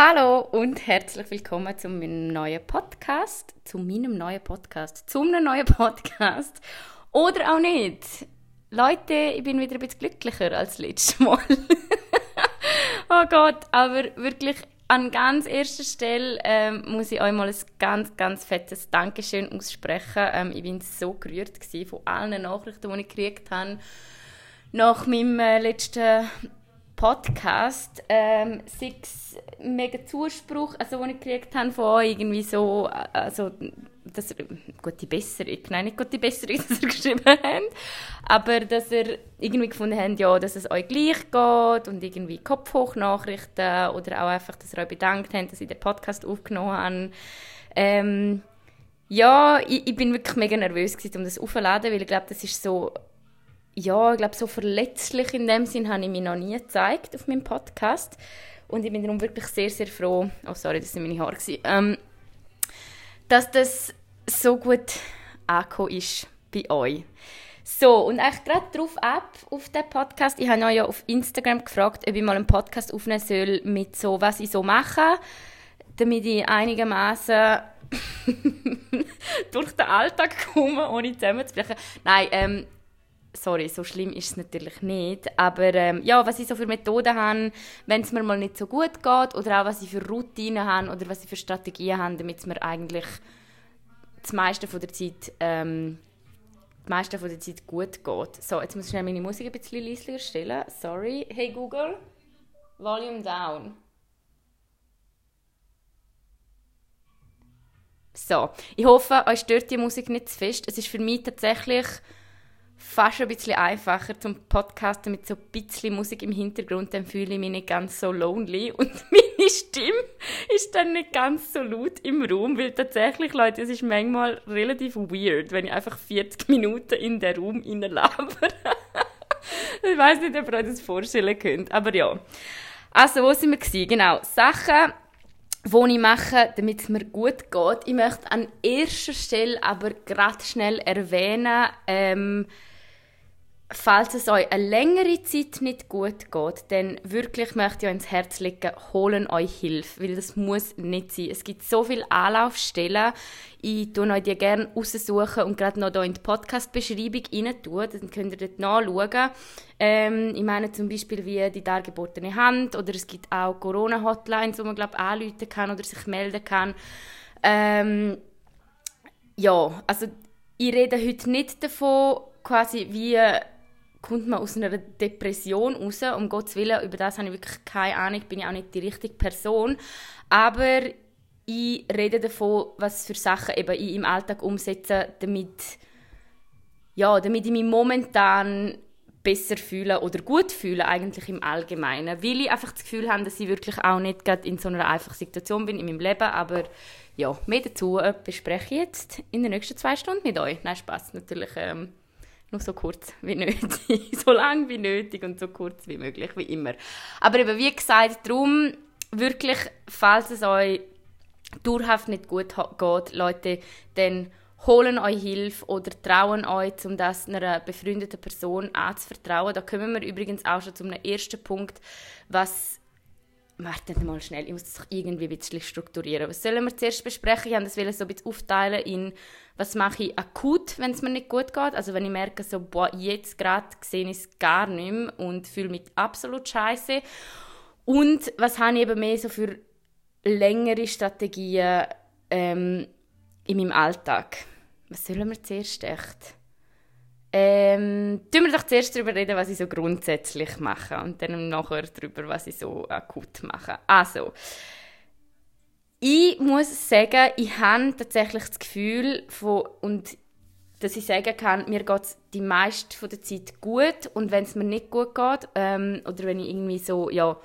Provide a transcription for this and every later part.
Hallo und herzlich willkommen zu meinem neuen Podcast. Zu meinem neuen Podcast. Zu einem neuen Podcast. Oder auch nicht. Leute, ich bin wieder ein bisschen glücklicher als letztes Mal. oh Gott, aber wirklich an ganz erster Stelle ähm, muss ich euch mal ein ganz, ganz fettes Dankeschön aussprechen. Ähm, ich bin so gerührt von allen Nachrichten, die ich gekriegt habe nach meinem äh, letzten Podcast ähm, sechs mega Zuspruch, also den ich gekriegt habe von euch, irgendwie so, also dass ihr, gute Besserung, nein, nicht gute Besserung, dass ihr geschrieben habt, aber dass ihr irgendwie gefunden habt, ja, dass es euch gleich geht und irgendwie Kopfhoch-Nachrichten oder auch einfach, dass ihr euch bedankt habt, dass ich den Podcast aufgenommen habe. Ähm, ja, ich, ich, bin wirklich mega nervös gewesen, um das aufzuladen, weil ich glaube, das ist so ja, ich glaube, so verletzlich in dem Sinn habe ich mich noch nie gezeigt auf meinem Podcast. Und ich bin darum wirklich sehr, sehr froh, oh sorry, das sind meine Haare, ähm, dass das so gut angekommen ist bei euch. So, und eigentlich gerade darauf ab, auf den Podcast, ich habe euch ja auf Instagram gefragt, ob ich mal einen Podcast aufnehmen soll mit so, was ich so mache, damit ich einigermaßen durch den Alltag komme, ohne zusammenzubrechen. Nein, ähm, sorry, so schlimm ist es natürlich nicht. Aber ähm, ja, was ich so für Methoden habe, wenn es mir mal nicht so gut geht oder auch was ich für Routinen habe oder was ich für Strategien habe, damit es mir eigentlich das meiste von der Zeit ähm, das meiste von der Zeit gut geht. So, jetzt muss ich schnell meine Musik ein bisschen leiser stellen. Sorry. Hey Google, Volume down. So, ich hoffe, euch stört die Musik nicht zu fest. Es ist für mich tatsächlich fast ein bisschen einfacher zum Podcasten mit so ein bisschen Musik im Hintergrund, dann fühle ich mich nicht ganz so lonely und meine Stimme ist dann nicht ganz so laut im Raum, weil tatsächlich, Leute, es ist manchmal relativ weird, wenn ich einfach 40 Minuten in den Raum reinlabere. ich weiß nicht, ob ihr euch das vorstellen könnt, aber ja. Also, wo sind wir gewesen? Genau, Sachen, die ich mache, damit es mir gut geht. Ich möchte an erster Stelle aber gerade schnell erwähnen, ähm, falls es euch eine längere Zeit nicht gut geht, dann wirklich möchte ich euch ins Herz legen, holen euch Hilfe, weil das muss nicht sein. Es gibt so viele Anlaufstellen. Ich tue euch die gerne raussuchen und gerade noch hier in die Podcast-Beschreibung rein tun, dann könnt ihr dort nachschauen. Ähm, ich meine zum Beispiel wie die dargebotene Hand oder es gibt auch Corona-Hotlines, wo man glaube anrufen kann oder sich melden kann. Ähm, ja, also ich rede heute nicht davon, quasi wie kommt man aus einer Depression raus. Um Gottes Willen, über das habe ich wirklich keine Ahnung, bin ich auch nicht die richtige Person. Aber ich rede davon, was für Sachen eben ich im Alltag umsetze, damit, ja, damit ich mich momentan besser fühle oder gut fühle eigentlich im Allgemeinen. Weil ich einfach das Gefühl habe, dass ich wirklich auch nicht gerade in so einer einfachen Situation bin in meinem Leben, aber ja, mehr dazu bespreche ich jetzt in den nächsten zwei Stunden mit euch. Nein, Spaß natürlich. Ähm, nur so kurz wie nötig. so lang wie nötig und so kurz wie möglich, wie immer. Aber eben, wie gesagt, darum wirklich, falls es euch dauerhaft nicht gut geht, Leute, dann holen euch Hilfe oder trauen euch, um das einer befreundeten Person anzuvertrauen. Da kommen wir übrigens auch schon zum ersten Punkt, was Wartet mal schnell, ich muss das irgendwie ein bisschen strukturieren. Was sollen wir zuerst besprechen? Ich wollte das so ein bisschen aufteilen in, was mache ich akut, wenn es mir nicht gut geht. Also wenn ich merke, so, boah, jetzt gerade sehe ich es gar nicht mehr und fühle mich absolut scheiße. Und was habe ich eben mehr so für längere Strategien ähm, in meinem Alltag? Was sollen wir zuerst echt? Ähm, tun wir doch zuerst darüber reden, was ich so grundsätzlich mache und dann nachher darüber, was ich so akut mache. Also, ich muss sagen, ich habe tatsächlich das Gefühl, von, und dass ich sagen kann, mir geht es die meiste der Zeit gut und wenn es mir nicht gut geht ähm, oder wenn ich irgendwie so, ja,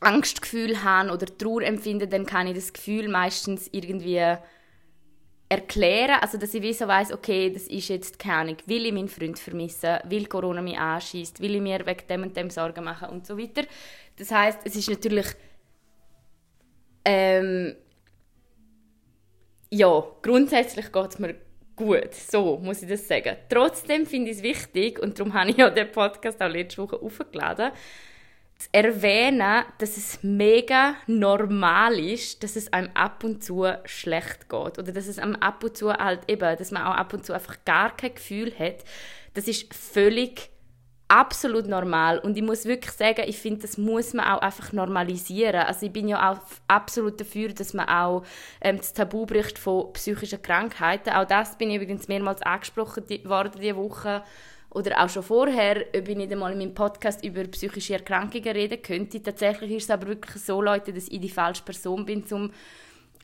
Angstgefühl habe oder Trauer empfinde, dann kann ich das Gefühl meistens irgendwie erklären, also dass ich wie so weiss, okay, das ist jetzt keine Ahnung, will ich meinen Freund vermissen, will Corona mich anschießt, will ich mir wegen dem und dem Sorgen machen und so weiter. Das heißt, es ist natürlich ähm, ja, grundsätzlich geht es mir gut, so muss ich das sagen. Trotzdem finde ich es wichtig, und darum habe ich ja den Podcast auch letzte Woche aufgeladen, zu erwähnen, dass es mega normal ist, dass es einem ab und zu schlecht geht. Oder dass es einem ab und zu halt eben, dass man auch ab und zu einfach gar kein Gefühl hat. Das ist völlig absolut normal. Und ich muss wirklich sagen, ich finde, das muss man auch einfach normalisieren. Also ich bin ja auch absolut dafür, dass man auch ähm, das Tabu bricht von psychischen Krankheiten. Auch das bin ich übrigens mehrmals angesprochen worden diese Woche oder auch schon vorher, ob ich nicht einmal in meinem Podcast über psychische Erkrankungen reden könnte. Tatsächlich ist es aber wirklich so, Leute, dass ich die falsche Person bin, um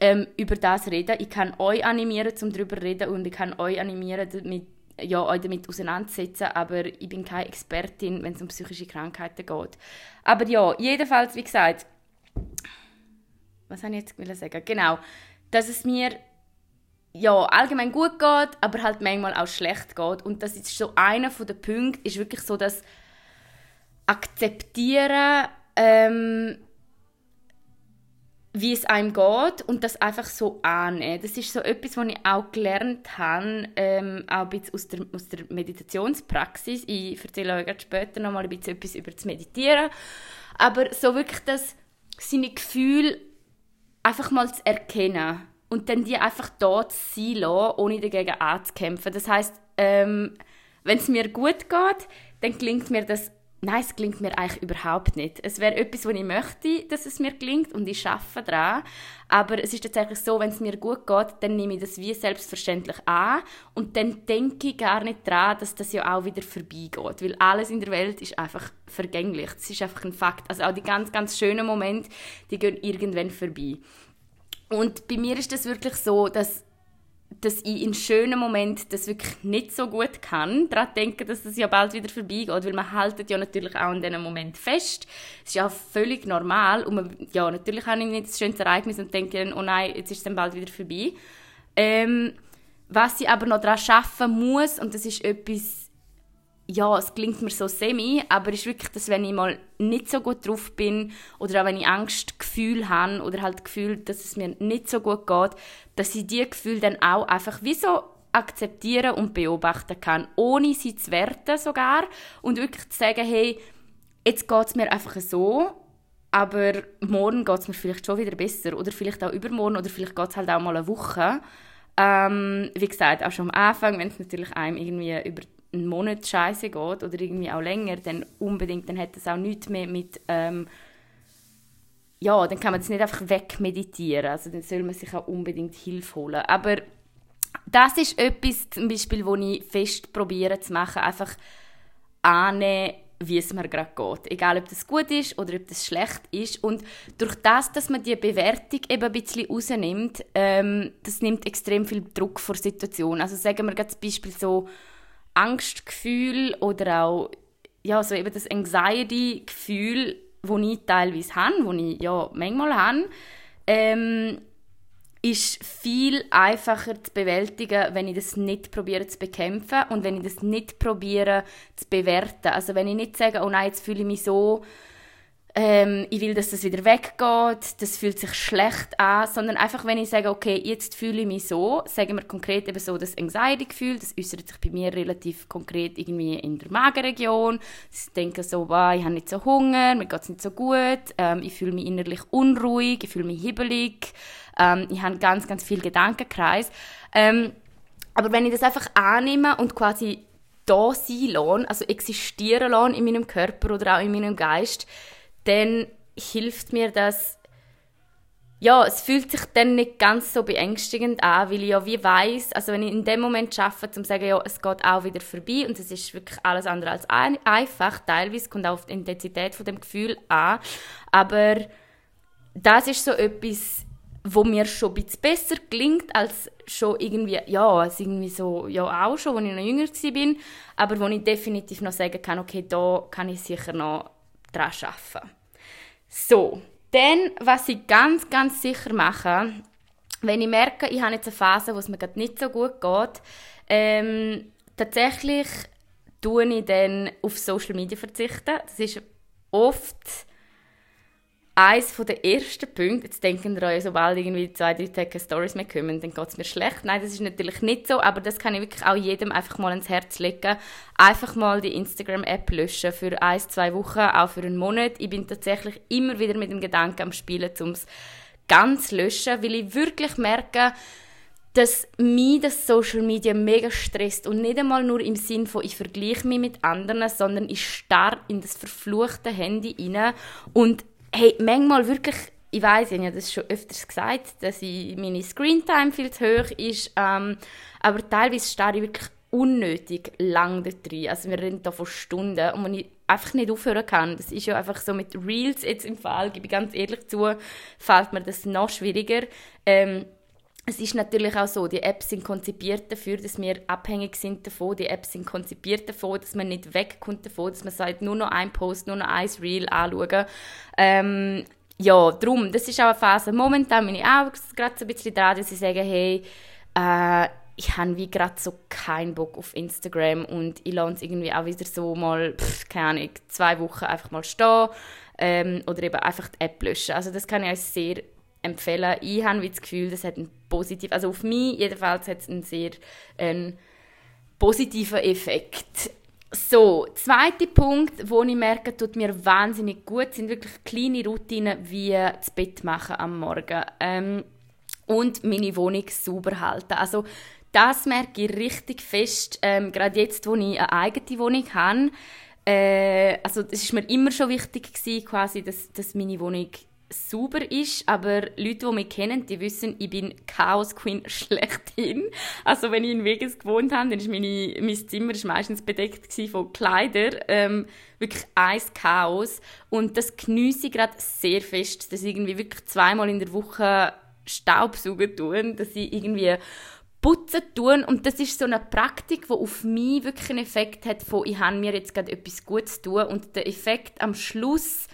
ähm, über das zu reden. Ich kann euch animieren, um darüber zu reden und ich kann euch animieren, damit, ja, euch damit auseinandersetzen, aber ich bin keine Expertin, wenn es um psychische Krankheiten geht. Aber ja, jedenfalls, wie gesagt, was habe ich jetzt sagen? Genau, dass es mir ja, allgemein gut geht, aber halt manchmal auch schlecht geht. Und das ist so einer der Punkte, ist wirklich so das Akzeptieren, ähm, wie es einem geht und das einfach so annehmen. Das ist so etwas, was ich auch gelernt habe, ähm, auch ein bisschen aus der, aus der Meditationspraxis. Ich erzähle euch später noch mal ein bisschen etwas über das Meditieren. Aber so wirklich das, seine Gefühle einfach mal zu erkennen und dann die einfach dort sein lassen, ohne dagegen anzukämpfen. Das heißt, ähm, wenn es mir gut geht, dann klingt mir das Nein, es klingt mir eigentlich überhaupt nicht. Es wäre etwas, was ich möchte, dass es mir klingt und ich arbeite daran. Aber es ist tatsächlich so, wenn es mir gut geht, dann nehme ich das wie selbstverständlich an und dann denke ich gar nicht daran, dass das ja auch wieder vorbeigeht. Weil alles in der Welt ist einfach vergänglich. Das ist einfach ein Fakt. Also auch die ganz, ganz schönen Momente, die gehen irgendwann vorbei. Und bei mir ist das wirklich so, dass, dass ich in schönen Momenten das wirklich nicht so gut kann, daran denken, dass das ja bald wieder vorbeigeht, weil man haltet ja natürlich auch in diesem Moment fest. Das ist ja völlig normal und man, ja, natürlich habe ich nicht das schönste Ereignis und denke dann, oh nein, jetzt ist es dann bald wieder vorbei. Ähm, was ich aber noch daran arbeiten muss, und das ist etwas, ja, es klingt mir so semi, aber es ist wirklich, dass wenn ich mal nicht so gut drauf bin oder auch wenn ich Angstgefühl habe oder halt Gefühl, dass es mir nicht so gut geht, dass ich diese Gefühle dann auch einfach wie so akzeptieren und beobachten kann, ohne sie zu werten sogar und wirklich zu sagen, hey, jetzt geht es mir einfach so, aber morgen geht es mir vielleicht schon wieder besser oder vielleicht auch übermorgen oder vielleicht geht es halt auch mal eine Woche. Ähm, wie gesagt, auch schon am Anfang, wenn es natürlich einem irgendwie über einen Monat scheiße geht oder irgendwie auch länger, dann unbedingt, dann hat das auch nichts mehr mit ähm, ja, dann kann man das nicht einfach wegmeditieren. Also dann soll man sich auch unbedingt Hilfe holen. Aber das ist etwas, zum Beispiel, wo ich fest probiere zu machen, einfach annehmen, wie es mir gerade geht. Egal, ob das gut ist oder ob das schlecht ist. Und durch das, dass man die Bewertung eben ein bisschen rausnimmt, ähm, das nimmt extrem viel Druck vor Situationen. Also sagen wir das Beispiel so, Angstgefühl oder auch ja, so eben das Anxiety-Gefühl, das ich teilweise habe, das ich ja manchmal habe, ähm, ist viel einfacher zu bewältigen, wenn ich das nicht probiere zu bekämpfen und wenn ich das nicht probiere zu bewerten. Also wenn ich nicht sage, oh nein, jetzt fühle ich mich so ähm, ich will, dass das wieder weggeht, das fühlt sich schlecht an, sondern einfach, wenn ich sage, okay, jetzt fühle ich mich so, sagen wir konkret eben so das Anxiety-Gefühl, das äußert sich bei mir relativ konkret irgendwie in der Magenregion. Ich denke so, wow, ich habe nicht so Hunger, mir geht es nicht so gut, ähm, ich fühle mich innerlich unruhig, ich fühle mich hibbelig, ähm, ich habe ganz, ganz viel Gedankenkreis. Ähm, aber wenn ich das einfach annehme und quasi da sein lasse, also existieren lasse in meinem Körper oder auch in meinem Geist, dann hilft mir das, ja, es fühlt sich dann nicht ganz so beängstigend an, weil ich ja wie weiß, also wenn ich in dem Moment schaffe, zum sagen, ja, es geht auch wieder vorbei und es ist wirklich alles andere als ein, einfach, teilweise kommt auch auf die Intensität von dem Gefühl an, aber das ist so etwas, wo mir schon ein bisschen besser klingt als schon irgendwie, ja, als irgendwie so, ja auch schon, als ich noch jünger war, aber wo ich definitiv noch sagen kann, okay, da kann ich sicher noch daran arbeiten. So, dann, was ich ganz, ganz sicher mache, wenn ich merke, ich habe jetzt eine Phase, wo es mir gerade nicht so gut geht, ähm, tatsächlich tue ich dann auf Social Media verzichten. Das ist oft eines der ersten Punkte, jetzt denken euch, sobald irgendwie zwei, drei Tage Stories mehr kommen, dann geht es mir schlecht. Nein, das ist natürlich nicht so, aber das kann ich wirklich auch jedem einfach mal ins Herz legen. Einfach mal die Instagram-App löschen für ein, zwei Wochen, auch für einen Monat. Ich bin tatsächlich immer wieder mit dem Gedanken am Spielen, um es ganz löschen, weil ich wirklich merke, dass mich das Social Media mega stresst und nicht einmal nur im Sinn von ich vergleiche mich mit anderen, sondern ich starr in das verfluchte Handy rein und hey, manchmal wirklich, ich weiß, ich habe das schon öfters gesagt, dass ich, meine Screentime viel zu hoch ist, ähm, aber teilweise starre ich wirklich unnötig lang da drin. Also wir reden da von Stunden und wenn ich einfach nicht aufhören kann, das ist ja einfach so mit Reels jetzt im Fall, gebe ich ganz ehrlich zu, fällt mir das noch schwieriger. Ähm, es ist natürlich auch so, die Apps sind konzipiert dafür, dass wir abhängig sind davon. Die Apps sind konzipiert davon, dass man nicht wegkommt davon, dass man sagt, nur noch ein Post, nur noch ein Reel anschauen. Ähm, ja, darum, das ist auch eine Phase. Momentan bin ich auch gerade so ein bisschen dran, dass ich sage, hey, äh, ich habe wie gerade so keinen Bock auf Instagram und ich lasse es irgendwie auch wieder so mal, pff, keine Ahnung, zwei Wochen einfach mal stehen ähm, oder eben einfach die App löschen. Also das kann ich euch sehr empfehlen. Ich habe das Gefühl, das hat einen positiv, also auf mich jedenfalls hat es einen sehr einen positiven Effekt. So, zweiter Punkt, wo ich merke, tut mir wahnsinnig gut, sind wirklich kleine Routinen wie das Bett machen am Morgen ähm, und meine Wohnung sauber halten. Also das merke ich richtig fest, ähm, gerade jetzt, wo ich eine eigene Wohnung habe. Äh, also es ist mir immer schon wichtig gewesen, quasi, dass, dass meine Wohnung sauber ist, aber Leute, die mich kennen, die wissen, ich bin Chaos Queen schlechthin. Also wenn ich in Vegas gewohnt habe, dann ist meine, mein Zimmer ist meistens bedeckt von Kleidern. Ähm, wirklich ein Chaos. Und das geniesse ich gerade sehr fest, dass ich irgendwie wirklich zweimal in der Woche Staubsaugen tue, dass ich irgendwie putzen tun und das ist so eine Praktik, die auf mich wirklich einen Effekt hat von ich habe mir jetzt gerade etwas Gutes tun und der Effekt am Schluss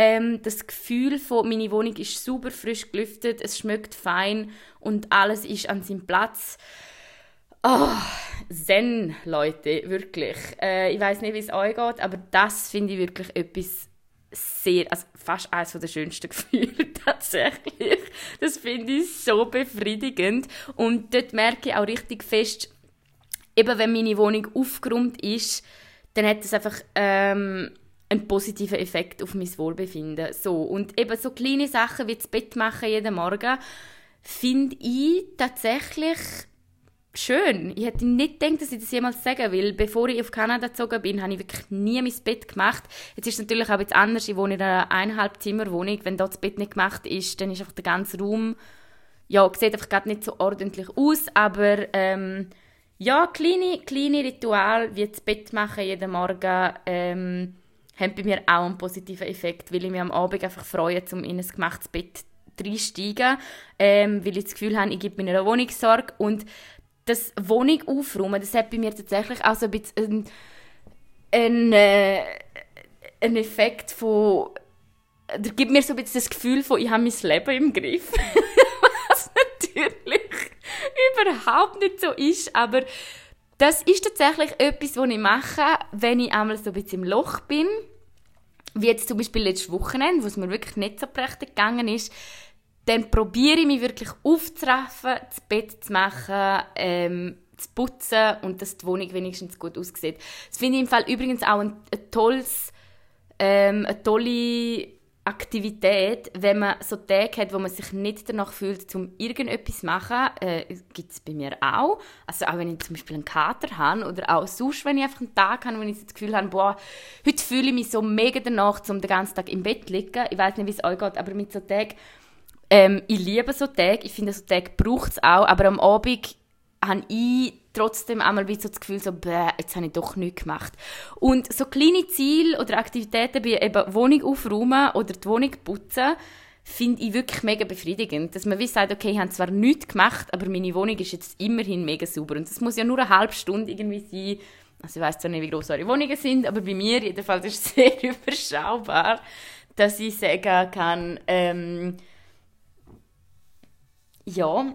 ähm, das Gefühl von, meine Wohnung ist super frisch gelüftet, es schmeckt fein und alles ist an seinem Platz. Oh, Zen, Leute, wirklich. Äh, ich weiß nicht, wie es euch geht, aber das finde ich wirklich etwas sehr, also fast eines der schönsten Gefühle tatsächlich. Das finde ich so befriedigend und dort merke ich auch richtig fest, eben wenn meine Wohnung aufgeräumt ist, dann hat es einfach ähm, einen positiven Effekt auf mein Wohlbefinden. So. Und eben so kleine Sachen wie das Bett machen jeden Morgen, finde ich tatsächlich schön. Ich hätte nicht gedacht, dass ich das jemals sagen will. Bevor ich auf Kanada gezogen bin, habe ich wirklich nie mein Bett gemacht. Jetzt ist es natürlich auch jetzt anders. Ich wohne in einer eineinhalb Zimmer Wohnung. Wenn dort das Bett nicht gemacht ist, dann ist einfach der ganze Raum ja, sieht einfach gerade nicht so ordentlich aus, aber ähm, ja, kleine, kleine Ritual wie das Bett machen jeden Morgen ähm, haben bei mir auch einen positiven Effekt, weil ich mich am Abend einfach freue, um in ein gemachtes Bett reinsteigen, ähm, weil ich das Gefühl habe, ich gebe meiner Wohnung Sorge und das Wohnung aufräumen, das hat bei mir tatsächlich auch so ein bisschen ein, äh, ein Effekt von das gibt mir so ein bisschen das Gefühl von, ich habe mein Leben im Griff. Was natürlich überhaupt nicht so ist, aber das ist tatsächlich etwas, was ich mache, wenn ich einmal so ein bisschen im Loch bin wie jetzt zum Beispiel letztes Wochenende, wo es mir wirklich nicht so prächtig gegangen ist, dann probiere ich mich wirklich aufzuraffen, das Bett zu machen, ähm, zu putzen und dass die Wohnung wenigstens gut aussieht. Das finde ich im Fall übrigens auch ein, ein tolles, ähm, eine tolle Aktivität, wenn man so Tage hat, wo man sich nicht danach fühlt, um irgendetwas zu machen, äh, gibt es bei mir auch. Also auch wenn ich zum Beispiel einen Kater habe oder auch sonst, wenn ich einfach einen Tag habe, wo ich das Gefühl habe, boah, heute fühle ich mich so mega danach, um den ganzen Tag im Bett zu liegen. Ich weiß nicht, wie es euch geht, aber mit so Tagen, ähm, ich liebe so Tage, ich finde, so Tage braucht es auch, aber am Abend habe ich trotzdem einmal so das Gefühl, so, bäh, jetzt habe ich doch nichts gemacht. Und so kleine Ziele oder Aktivitäten wie eben Wohnung aufräumen oder die Wohnung putzen, finde ich wirklich mega befriedigend. Dass man wie sagt, okay, ich habe zwar nichts gemacht, aber meine Wohnung ist jetzt immerhin mega sauber. Und das muss ja nur eine halbe Stunde irgendwie sein. Also ich weiß zwar nicht, wie groß eure Wohnungen sind, aber bei mir jedenfalls ist es sehr überschaubar, dass ich sagen kann, ähm, ja,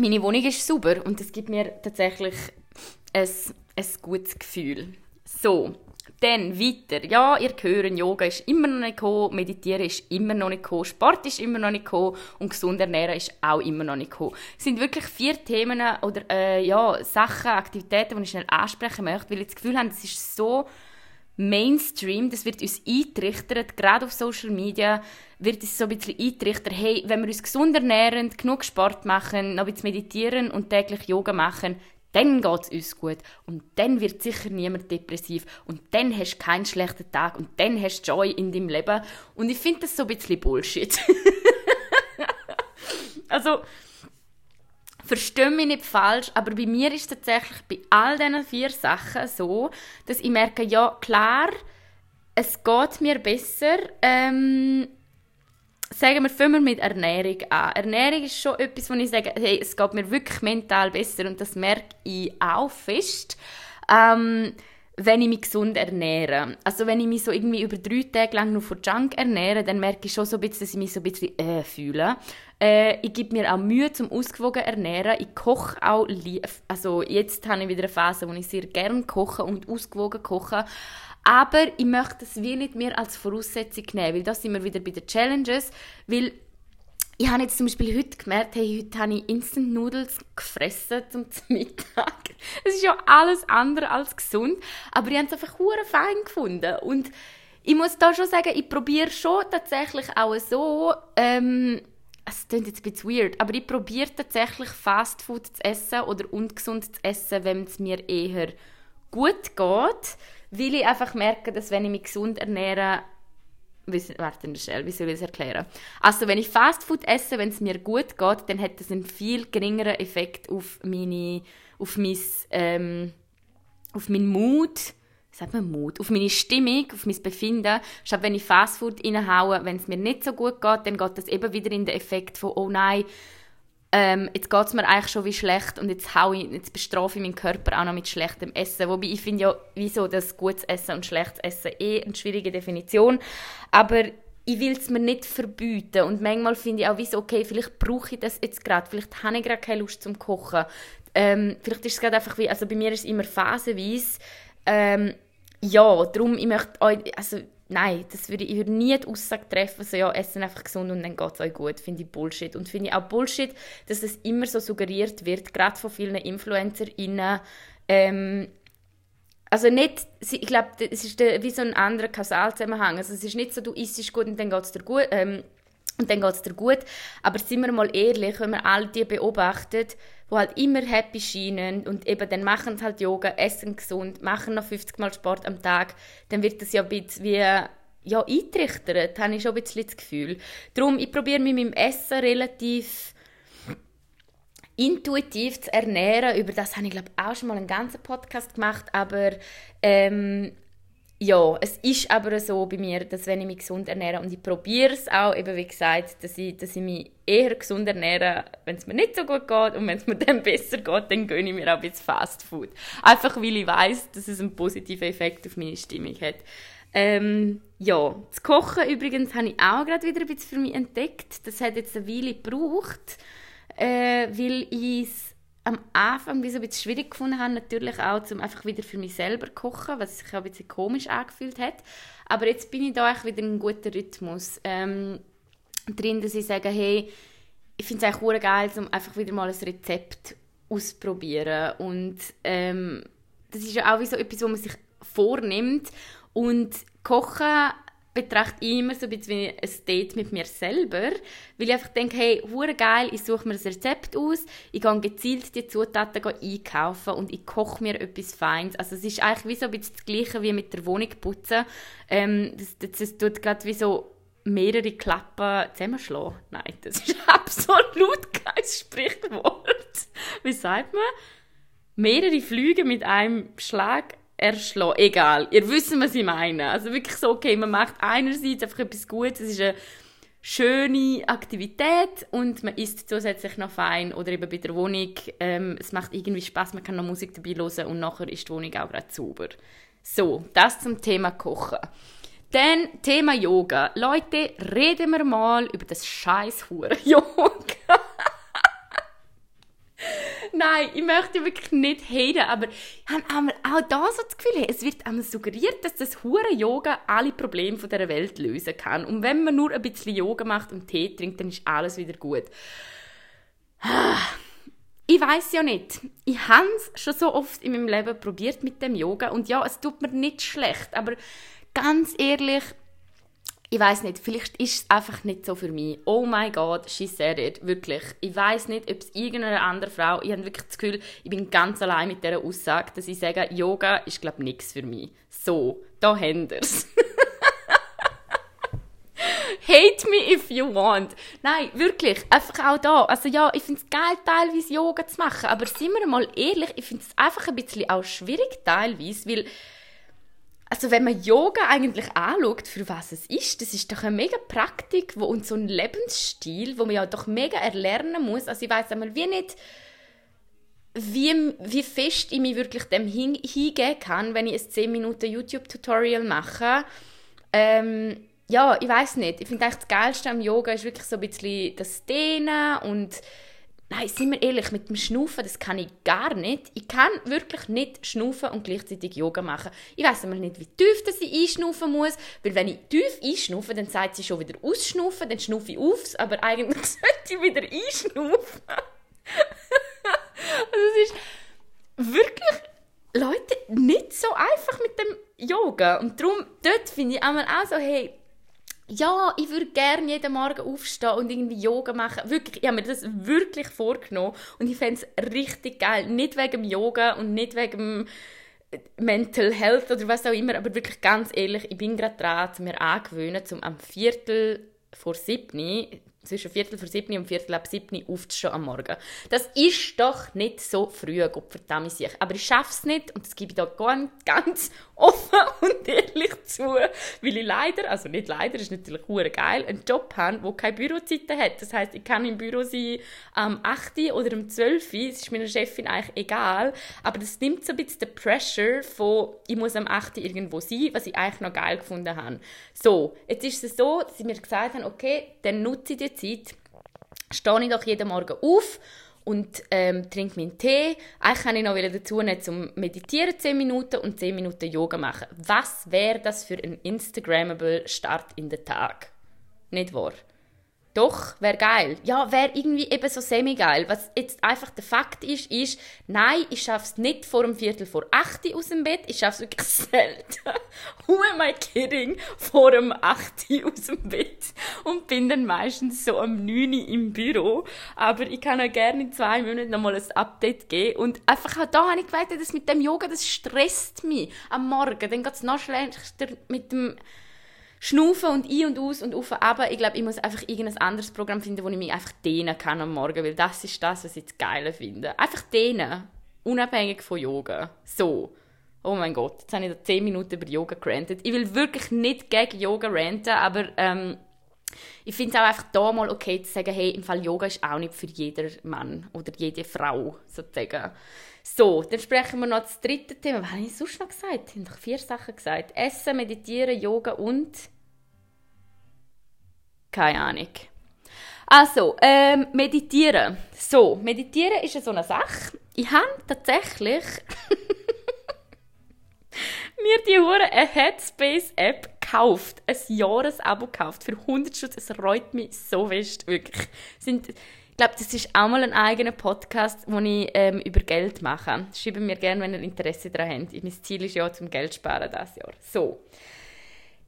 meine Wohnung ist super und das gibt mir tatsächlich ein, ein gutes Gefühl. So, Dann weiter. Ja, ihr hört, Yoga ist immer noch nicht gekommen, Meditieren ist immer noch nicht gekommen, Sport ist immer noch nicht gekommen und gesund ernähren ist auch immer noch nicht gekommen. Es sind wirklich vier Themen oder äh, ja, Sachen, Aktivitäten, die ich schnell ansprechen möchte, weil ich das Gefühl habe, es ist so Mainstream, das wird uns eintrichtert, gerade auf Social Media wird es so ein bisschen eintrichtert, hey, wenn wir uns gesund ernähren, genug Sport machen, noch ein bisschen meditieren und täglich Yoga machen, dann geht es uns gut. Und dann wird sicher niemand depressiv. Und dann hast du keinen schlechten Tag. Und dann hast du Joy in deinem Leben. Und ich finde das so ein bisschen Bullshit. also, verstehe mich nicht falsch, aber bei mir ist es tatsächlich bei all diesen vier Sachen so, dass ich merke, ja klar, es geht mir besser, ähm, sagen wir, fangen wir mit Ernährung an. Ernährung ist schon etwas, wo ich sage, hey, es geht mir wirklich mental besser und das merke ich auch fest. Ähm, wenn ich mich gesund ernähre. Also wenn ich mich so irgendwie über drei Tage lang nur von Junk ernähre, dann merke ich schon so ein bisschen, dass ich mich so ein bisschen äh, fühle. Äh, ich gebe mir auch Mühe zum ausgewogen ernähren. Ich koche auch, also jetzt habe ich wieder eine Phase, wo ich sehr gerne koche und ausgewogen koche. Aber ich möchte das wie nicht mehr als Voraussetzung nehmen, weil das sind wir wieder bei den Challenges, weil ich habe jetzt zum Beispiel heute gemerkt, hey, heute habe ich Instant Noodles gefressen zum Mittag. Es ist ja alles andere als gesund, aber ich habe es einfach hure fein gefunden und ich muss da schon sagen, ich probiere schon tatsächlich auch so, ähm, es klingt jetzt ein bisschen weird, aber ich probiere tatsächlich Fastfood zu essen oder ungesund zu essen, wenn es mir eher gut geht weil ich einfach merke, dass wenn ich mich gesund ernähre, warte schnell, wie soll ich es erklären? Also wenn ich Fastfood esse, wenn es mir gut geht, dann hat das einen viel geringeren Effekt auf meine, auf mein, ähm, auf meinen Mut, sagt man Mut, auf meine Stimmung, auf mein Befinden. Statt wenn ich Fastfood reinhaue, wenn es mir nicht so gut geht, dann geht das eben wieder in den Effekt von, oh nein, ähm, jetzt geht es mir eigentlich schon wie schlecht und jetzt, hau ich, jetzt bestrafe ich meinen Körper auch noch mit schlechtem Essen. Wobei ich finde ja, wieso das gutes Essen und schlechtes Essen eh eine schwierige Definition. Aber ich will es mir nicht verbieten. Und manchmal finde ich auch, wieso, okay, vielleicht brauche ich das jetzt gerade, vielleicht habe ich gerade keine Lust zum Kochen. Ähm, vielleicht ist es gerade einfach wie, also bei mir ist es immer phasenweise. Ähm, ja, darum, ich möchte euch, also nein, das würde, ich würde nie die Aussage treffen, so, ja, essen einfach gesund und dann geht es euch gut. Finde ich Bullshit. Und finde ich auch Bullshit, dass es immer so suggeriert wird, gerade von vielen InfluencerInnen, ähm, also nicht, ich glaube, es ist wie so ein anderer Kausalzusammenhang. Also es ist nicht so, du isst gut und dann geht es dir gut, ähm, und dann geht es dir gut. Aber sind wir mal ehrlich, wenn man all die beobachtet, die halt immer happy scheinen und eben dann machen sie halt Yoga, essen gesund, machen noch 50 Mal Sport am Tag, dann wird das ja ein bisschen wie ja, eintrichtert, habe ich schon ein bisschen das Gefühl. Darum, ich probiere mich mit dem Essen relativ intuitiv zu ernähren. Über das habe ich, glaube auch schon mal einen ganzen Podcast gemacht, aber ähm, ja, es ist aber so bei mir, dass wenn ich mich gesund ernähre und ich probiere es auch, eben wie gesagt, dass ich, dass ich mich eher gesund ernähre, wenn es mir nicht so gut geht und wenn es mir dann besser geht, dann gönne ich mir auch ein bisschen Fast Food. Einfach weil ich weiß, dass es einen positiven Effekt auf meine Stimmung hat. Ähm, ja, das Kochen übrigens habe ich auch gerade wieder ein bisschen für mich entdeckt. Das hat jetzt eine Weile gebraucht, äh, weil ich es am Anfang wie so ein bisschen schwierig gefunden habe, natürlich auch, um einfach wieder für mich selber zu kochen, was sich auch ein bisschen komisch angefühlt hat. Aber jetzt bin ich da auch wieder in einem guten Rhythmus ähm, drin, dass ich sage, hey, ich finde es eigentlich geil, um einfach wieder mal ein Rezept auszuprobieren. Und ähm, das ist ja auch wie so etwas, wo man sich vornimmt. Und Kochen betrachte ich immer so ein bisschen wie ein Date mit mir selber, weil ich einfach denke, hey, hure geil, ich suche mir ein Rezept aus, ich gehe gezielt die Zutaten einkaufen und ich koche mir etwas Feines. Also es ist eigentlich wie so ein bisschen das Gleiche wie mit der Wohnung putzen. Ähm, das, das, das tut gerade wie so mehrere Klappen zusammenschlagen. Nein, das ist absolut kein Sprichwort. Wie sagt man? Mehrere Flüge mit einem Schlag erschlagen. Egal, ihr wisst, was ich meine. Also wirklich so, okay, man macht einerseits einfach etwas Gutes, es ist eine schöne Aktivität und man isst zusätzlich noch fein oder eben bei der Wohnung, ähm, es macht irgendwie Spaß, man kann noch Musik dabei hören und nachher ist die Wohnung auch gerade sauber. So, das zum Thema Kochen. Dann Thema Yoga. Leute, reden wir mal über das scheiß Yoga. Nein, ich möchte wirklich nicht haten, aber ich habe auch da so das Gefühl, es wird einmal suggeriert, dass das hure Yoga alle Probleme dieser Welt lösen kann. Und wenn man nur ein bisschen Yoga macht und Tee trinkt, dann ist alles wieder gut. Ich weiß ja nicht. Ich habe es schon so oft in meinem Leben probiert mit dem Yoga und ja, es tut mir nicht schlecht, aber ganz ehrlich, ich weiß nicht, vielleicht ist es einfach nicht so für mich. Oh mein Gott, she said it. Wirklich. Ich weiß nicht, ob es irgendeine andere Frau, ich habe wirklich das Gefühl, ich bin ganz allein mit dieser Aussage, dass ich sage, Yoga ist, glaube ich, nichts für mich. So, da habt ihr's. Hate me if you want. Nein, wirklich, einfach auch da. Also ja, ich finde es geil, teilweise Yoga zu machen, aber sind wir mal ehrlich, ich finde es einfach ein bisschen auch schwierig teilweise, weil also wenn man Yoga eigentlich anschaut, für was es ist, das ist doch eine mega Praktik wo, und so ein Lebensstil, wo man ja doch mega erlernen muss. Also ich weiß einmal wie nicht, wie, wie fest ich mich wirklich dem hin, hingehen kann, wenn ich ein 10 Minuten YouTube-Tutorial mache. Ähm, ja, ich weiß nicht. Ich finde eigentlich das Geilste am Yoga ist wirklich so ein bisschen das Dehnen und Nein, sind wir ehrlich, mit dem Schnaufen, das kann ich gar nicht. Ich kann wirklich nicht schnaufen und gleichzeitig Yoga machen. Ich weiß einmal nicht, wie tief das ich einschnaufen muss, weil wenn ich tief einschnaufe, dann sagt sie schon wieder ausschnaufen, dann schnaufe ich aufs, aber eigentlich sollte ich wieder einschnaufen. also es ist wirklich, Leute, nicht so einfach mit dem Yoga. Und darum, dort finde ich auch so, hey, ja, ich würde gerne jeden Morgen aufstehen und irgendwie Yoga machen. Wirklich, ich habe mir das wirklich vorgenommen und ich fände es richtig geil. Nicht wegen Yoga und nicht wegen Mental Health oder was auch immer, aber wirklich ganz ehrlich, ich bin gerade dran, mir angewöhnen, um am Viertel vor sieben zwischen Viertel vor sieben und Viertel ab sieben aufzustehen am Morgen. Das ist doch nicht so früh, Gott verdammt sich. Aber ich schaffe es nicht und das gebe ich da ganz, ganz offen und ehrlich zu, weil ich leider, also nicht leider, ist natürlich hure geil, einen Job habe, der keine Bürozeiten hat. Das heißt, ich kann im Büro sein am 8. oder am 12. Das ist meiner Chefin eigentlich egal, aber das nimmt so ein bisschen den Pressure von, ich muss am 8. irgendwo sein, was ich eigentlich noch geil gefunden habe. So, jetzt ist es so, dass sie mir gesagt haben, okay, dann nutze ich die Zeit, stehe ich doch jeden Morgen auf und ähm, trinke meinen Tee. Eigentlich kann ich noch dazu nehmen, zum Meditieren 10 Minuten und 10 Minuten Yoga machen. Was wäre das für ein Instagrammable Start in den Tag? Nicht wahr? Doch, wäre geil. Ja, wäre irgendwie eben so semi-geil. Was jetzt einfach der Fakt ist, ist, nein, ich schaffe es nicht vor dem Viertel vor 8 aus dem Bett. Ich schaffe es wirklich selten. Who am I kidding? Vor dem 8 aus dem Bett. Und bin dann meistens so am 9 im Büro. Aber ich kann auch gerne in zwei Monaten nochmal ein Update geben. Und einfach auch da habe ich gemerkt, dass mit dem Yoga, das stresst mich am Morgen. Dann geht es noch schlechter mit dem Schnaufen und ein und aus und auf aber ich glaube, ich muss einfach irgendein anderes Programm finden, wo ich mich einfach dehnen kann am Morgen, weil das ist das, was ich jetzt geil finde. Einfach dehnen, unabhängig von Yoga. So. Oh mein Gott, jetzt habe ich da 10 Minuten über Yoga gerantet. Ich will wirklich nicht gegen Yoga ranten, aber ähm, ich finde es auch einfach da mal okay zu sagen, hey, im Fall Yoga ist auch nicht für jeder Mann oder jede Frau, sozusagen. So, dann sprechen wir noch das dritte Thema. Was habe ich sonst noch gesagt? Ich habe doch vier Sachen gesagt. Essen, Meditieren, Yoga und... Keine Ahnung. Also, ähm, Meditieren. So, Meditieren ist so eine Sache. Ich habe tatsächlich mir die hure Headspace-App gekauft. Ein Jahresabo gekauft für 100 Schutz. Es reut mich so fest, wirklich. Sind glaube, das ist auch mal ein eigener Podcast, wo ich ähm, über Geld mache. Schreibt mir gerne, wenn ihr Interesse daran habt. Mein Ziel ist ja, zum Geld sparen dieses Jahr. So.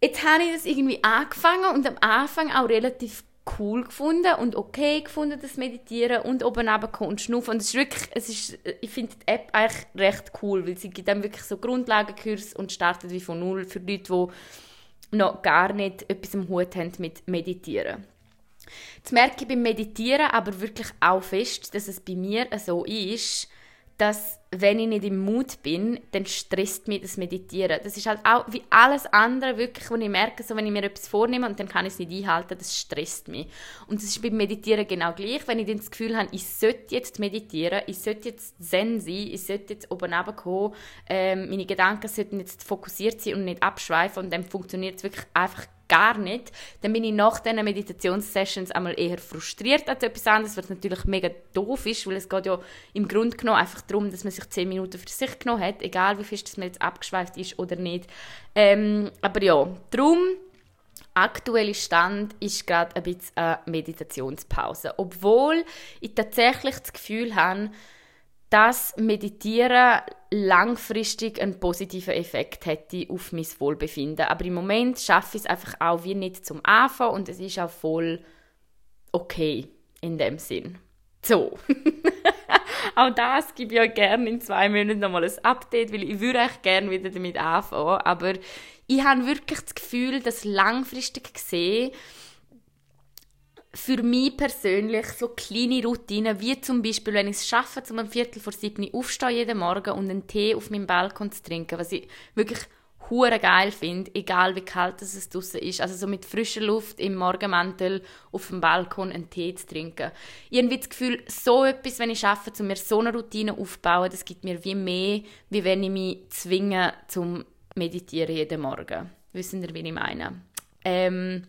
Jetzt habe ich das irgendwie angefangen und am Anfang auch relativ cool gefunden und okay gefunden, das Meditieren und oben runterkommen und schnaufen. Und es ist wirklich, es ist, ich finde die App eigentlich recht cool, weil sie gibt dann wirklich so Grundlagenkurs und startet wie von null für Leute, die noch gar nicht etwas im Hut haben mit Meditieren. Jetzt merke ich beim Meditieren aber wirklich auch fest, dass es bei mir so ist, dass wenn ich nicht im Mut bin, dann stresst mich das Meditieren. Das ist halt auch wie alles andere wirklich, wo ich merke, so wenn ich mir etwas vornehme und dann kann ich es nicht einhalten, das stresst mich. Und das ist beim Meditieren genau gleich. Wenn ich dann das Gefühl habe, ich sollte jetzt meditieren, ich sollte jetzt zen sein, ich sollte jetzt oben kommen, ähm, meine Gedanken sollten jetzt fokussiert sein und nicht abschweifen und dann funktioniert es wirklich einfach gar nicht, dann bin ich nach diesen Meditationssessions einmal eher frustriert als etwas anderes, was natürlich mega doof ist, weil es geht ja im Grunde genommen einfach darum, dass man sich 10 Minuten für sich genommen hat, egal wie dass man jetzt abgeschweift ist oder nicht. Ähm, aber ja, darum aktuelle Stand ist gerade ein bisschen eine Meditationspause. Obwohl ich tatsächlich das Gefühl habe, dass Meditieren langfristig einen positiven Effekt hätte auf mein Wohlbefinden. Aber im Moment schaffe ich es einfach auch wie nicht zum Anfang und es ist auch voll okay in dem Sinn. So. auch das gebe ich euch gerne in zwei Monaten nochmal ein Update, weil ich würde echt gerne wieder damit anfangen. Aber ich habe wirklich das Gefühl, dass langfristig gesehen für mich persönlich so kleine Routinen, wie zum Beispiel, wenn ich es schaffe, um ein Viertel vor sieben aufzustehen jeden Morgen und einen Tee auf meinem Balkon zu trinken, was ich wirklich hure geil finde, egal wie kalt es draußen ist. Also so mit frischer Luft im Morgenmantel auf dem Balkon einen Tee zu trinken. Habe das Gefühl, so etwas, wenn ich schaffe, um mir so eine Routine aufzubauen, das gibt mir wie mehr, wie wenn ich mich zwinge zum Meditieren jeden Morgen. Wissen ihr, wie ich meine? Ähm,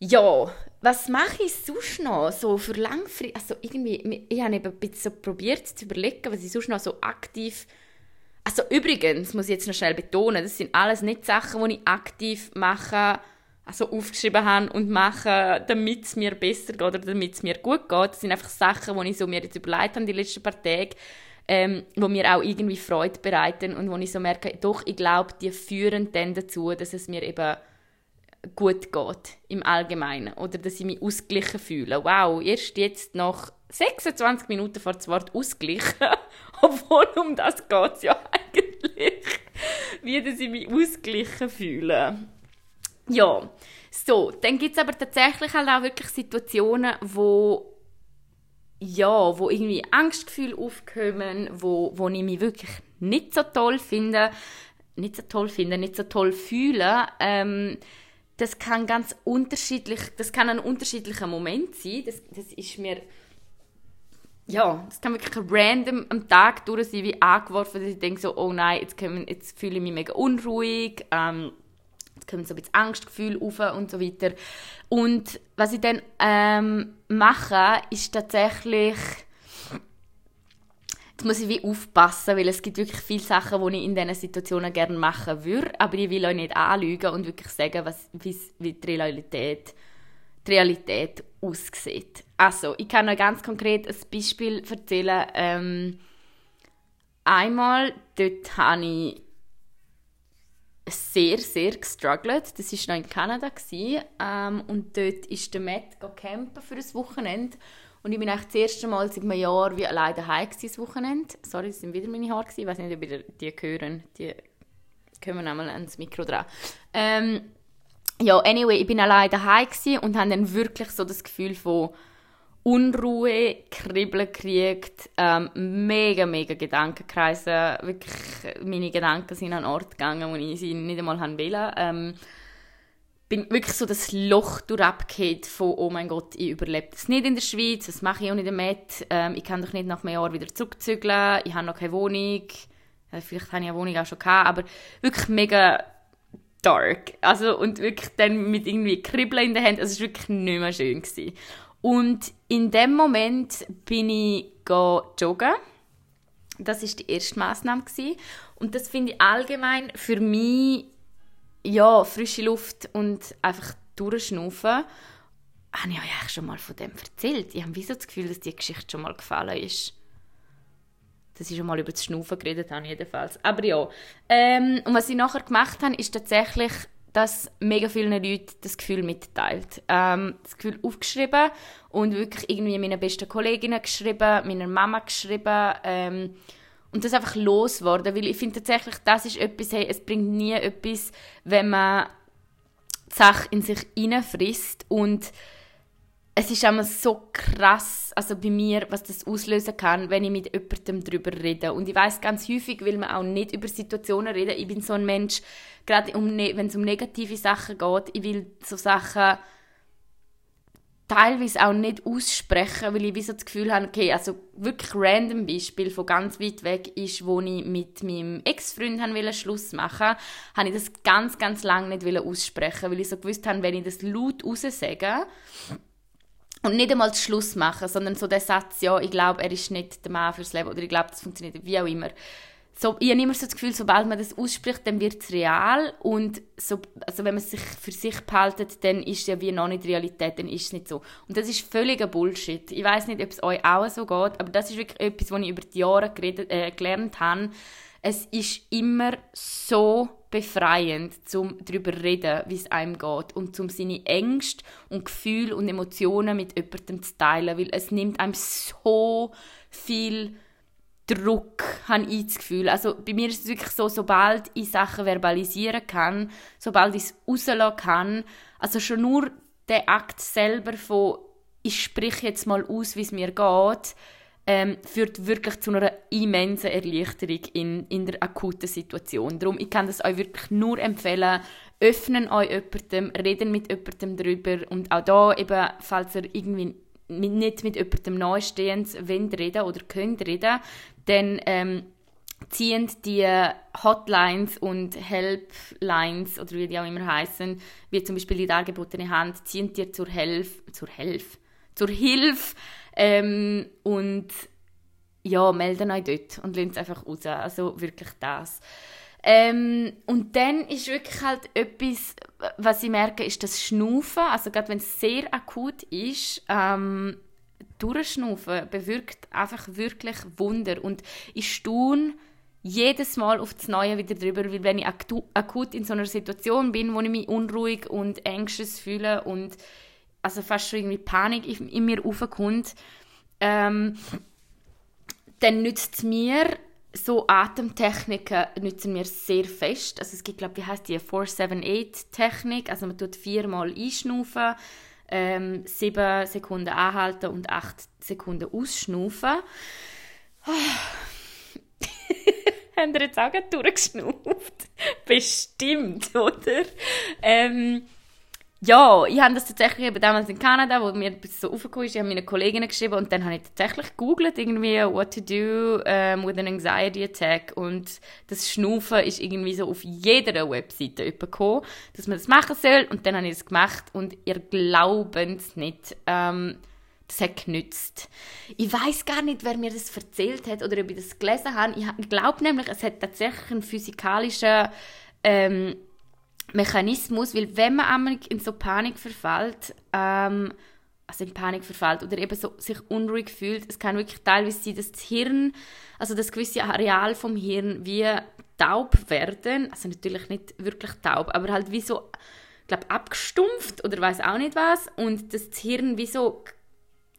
ja, was mache ich sonst noch so für langfristig? Also irgendwie, ich habe eben ein bisschen probiert zu überlegen, was ich sonst noch so aktiv... Also übrigens, muss ich jetzt noch schnell betonen, das sind alles nicht Sachen, die ich aktiv mache, also aufgeschrieben habe und mache, damit es mir besser geht oder damit es mir gut geht. Das sind einfach Sachen, die ich so mir jetzt überlegt habe die letzten paar Tage, ähm, wo mir auch irgendwie Freude bereiten und wo ich so merke, doch, ich glaube, die führen dann dazu, dass es mir eben gut geht im Allgemeinen oder dass ich mich ausgeglichen fühle. Wow, erst jetzt nach 26 Minuten vor das Wort ausgeglichen, obwohl um das geht es ja eigentlich, wie dass ich mich ausgeglichen fühle. Ja, so, dann gibt es aber tatsächlich halt auch wirklich Situationen, wo ja, wo irgendwie Angstgefühle aufkommen, wo, wo ich mich wirklich nicht so toll finde, nicht so toll finde, nicht so toll fühle, ähm, das kann ganz unterschiedlich, das kann ein unterschiedlicher Moment sein. Das, das ist mir, ja, das kann wirklich random am Tag durch sein, wie angeworfen, dass ich denke so, oh nein, jetzt, kommen, jetzt fühle ich mich mega unruhig, ähm, jetzt kommen so ein bisschen Angstgefühle auf und so weiter. Und was ich dann ähm, mache, ist tatsächlich Jetzt muss ich wie aufpassen, weil es gibt wirklich viele Sachen, die ich in diesen Situationen gerne machen würde, aber ich will euch nicht anlügen und wirklich sagen, was, wie die Realität, die Realität aussieht. Also, ich kann euch ganz konkret ein Beispiel erzählen. Ähm, einmal, dort habe ich sehr, sehr gestruggelt. Das war noch in Kanada. Ähm, und dort ist der Matt für ein Wochenende. Und ich bin eigentlich das erste Mal seit einem Jahr wie alleine daheim das Wochenende. Sorry, das sind wieder meine Haare Ich weiß nicht, ob ihr die hören. Die kommen einmal ans Mikro dran. Ähm, ja, anyway, ich bin alleine daheim und habe dann wirklich so das Gefühl von Unruhe, Kribbeln gekriegt, ähm, mega, mega Gedankenkreise. Wirklich, meine Gedanken sind an Ort gegangen, wo ich sie nicht einmal wollte. Ähm, bin wirklich so das Loch durchgeht von «Oh mein Gott, ich überlebe das nicht in der Schweiz, das mache ich auch nicht damit, ähm, ich kann doch nicht nach einem Jahr wieder zurückzügeln, ich habe noch keine Wohnung, äh, vielleicht habe ich eine Wohnung auch schon gehabt, aber wirklich mega dark. Also, und wirklich dann mit irgendwie Kribbeln in der Hand, also es war wirklich nicht mehr schön. Gewesen. Und in dem Moment bin ich joggen. Das ist die erste Maßnahme Und das finde ich allgemein für mich ja, frische Luft und einfach durchschnaufen, habe ich euch eigentlich schon mal von dem erzählt. Ich habe wieso das Gefühl, dass die Geschichte schon mal gefallen ist. Dass ich schon mal über das Schnaufen geredet habe, jedenfalls. Aber ja. Ähm, und was ich nachher gemacht habe, ist tatsächlich, dass mega vielen Leuten das Gefühl mitteilt. Ähm, das Gefühl aufgeschrieben und wirklich irgendwie meinen besten Kolleginnen geschrieben, meiner Mama geschrieben. Ähm, und das einfach loswerden, weil ich finde tatsächlich, das ist etwas, hey, es bringt nie etwas, wenn man die Sache in sich hineinfrisst und es ist immer so krass, also bei mir, was das auslösen kann, wenn ich mit jemandem darüber rede. Und ich weiß ganz häufig will man auch nicht über Situationen reden. Ich bin so ein Mensch, gerade um, ne, wenn es um negative Sachen geht, ich will so Sachen teilweise auch nicht aussprechen, weil ich wie so das Gefühl habe, okay, also wirklich random Beispiel von ganz weit weg ist, wo ich mit meinem Ex-Freund wollte Schluss machen, habe ich das ganz, ganz lange nicht aussprechen, weil ich so gewusst habe, wenn ich das laut raussage, und nicht einmal den Schluss machen, sondern so der Satz, ja, ich glaube, er ist nicht der Mann fürs Leben oder ich glaube, das funktioniert, wie auch immer so, ich habe immer so das Gefühl, sobald man das ausspricht, dann wird es real und so, also wenn man es sich für sich behaltet, dann ist es ja wie noch nicht Realität, dann ist es nicht so. Und das ist völliger Bullshit. Ich weiß nicht, ob es euch auch so geht, aber das ist wirklich etwas, was ich über die Jahre geredet, äh, gelernt habe. Es ist immer so befreiend, zum darüber zu reden, wie es einem geht und um seine Ängste und Gefühle und Emotionen mit jemandem zu teilen, weil es nimmt einem so viel Druck, habe ich das Gefühl. Also bei mir ist es wirklich so, sobald ich Sachen verbalisieren kann, sobald ich es rauslassen kann, also schon nur der Akt selber von ich spreche jetzt mal aus, wie es mir geht, ähm, führt wirklich zu einer immensen Erleichterung in, in der akuten Situation. Darum, ich kann das euch wirklich nur empfehlen, öffnen euch jemandem, reden mit jemandem darüber und auch da eben, falls ihr irgendwie nicht mit jemandem Neustehends reden oder könnt reden, dann ähm, ziehen die Hotlines und Helplines oder wie die auch immer heißen, wie zum Beispiel die dargebotene Hand, ziehen dir zur Hilfe, zur Hilfe, zur Hilfe ähm, und ja, melden euch dort und lassen es einfach raus. Also wirklich das. Ähm, und dann ist wirklich halt etwas, was ich merke, ist das Schnaufen. Also gerade wenn es sehr akut ist, ähm, Durchschnaufen bewirkt einfach wirklich Wunder. Und ich staune jedes Mal auf das Neue wieder drüber, weil wenn ich akut in so einer Situation bin, wo ich mich unruhig und ängstlich fühle und also fast schon irgendwie Panik in, mir aufkommt, ähm, dann nützt es mir so Atemtechniken nützen mir sehr fest. Also es gibt, glaube ich, wie heißt die 478-Technik. Also man tut viermal einschnaufen, ähm, sieben Sekunden anhalten und acht Sekunden ausschnaufen. Haben ihr jetzt auch durchgeschnauft? Bestimmt, oder? Ähm, ja, ich habe das tatsächlich eben damals in Kanada, wo mir so aufgekommen ist, ich habe meine Kolleginnen geschrieben und dann habe ich tatsächlich gegoogelt, irgendwie what to do um, with an anxiety attack und das Schnaufen ist irgendwie so auf jeder Webseite gekommen, dass man das machen soll und dann habe ich es gemacht und ihr glaubt es nicht, ähm, das hat genützt. Ich weiß gar nicht, wer mir das erzählt hat oder ob ich das gelesen habe. Ich glaube nämlich, es hat tatsächlich einen physikalischen ähm, Mechanismus, weil wenn man einmal in so Panik verfällt, ähm, also in Panik verfällt oder eben so sich unruhig fühlt, es kann wirklich teilweise sein, dass das Hirn, also das gewisse Areal vom Hirn wie taub werden, also natürlich nicht wirklich taub, aber halt wie so, glaube abgestumpft oder weiß auch nicht was. Und das Hirn wie so,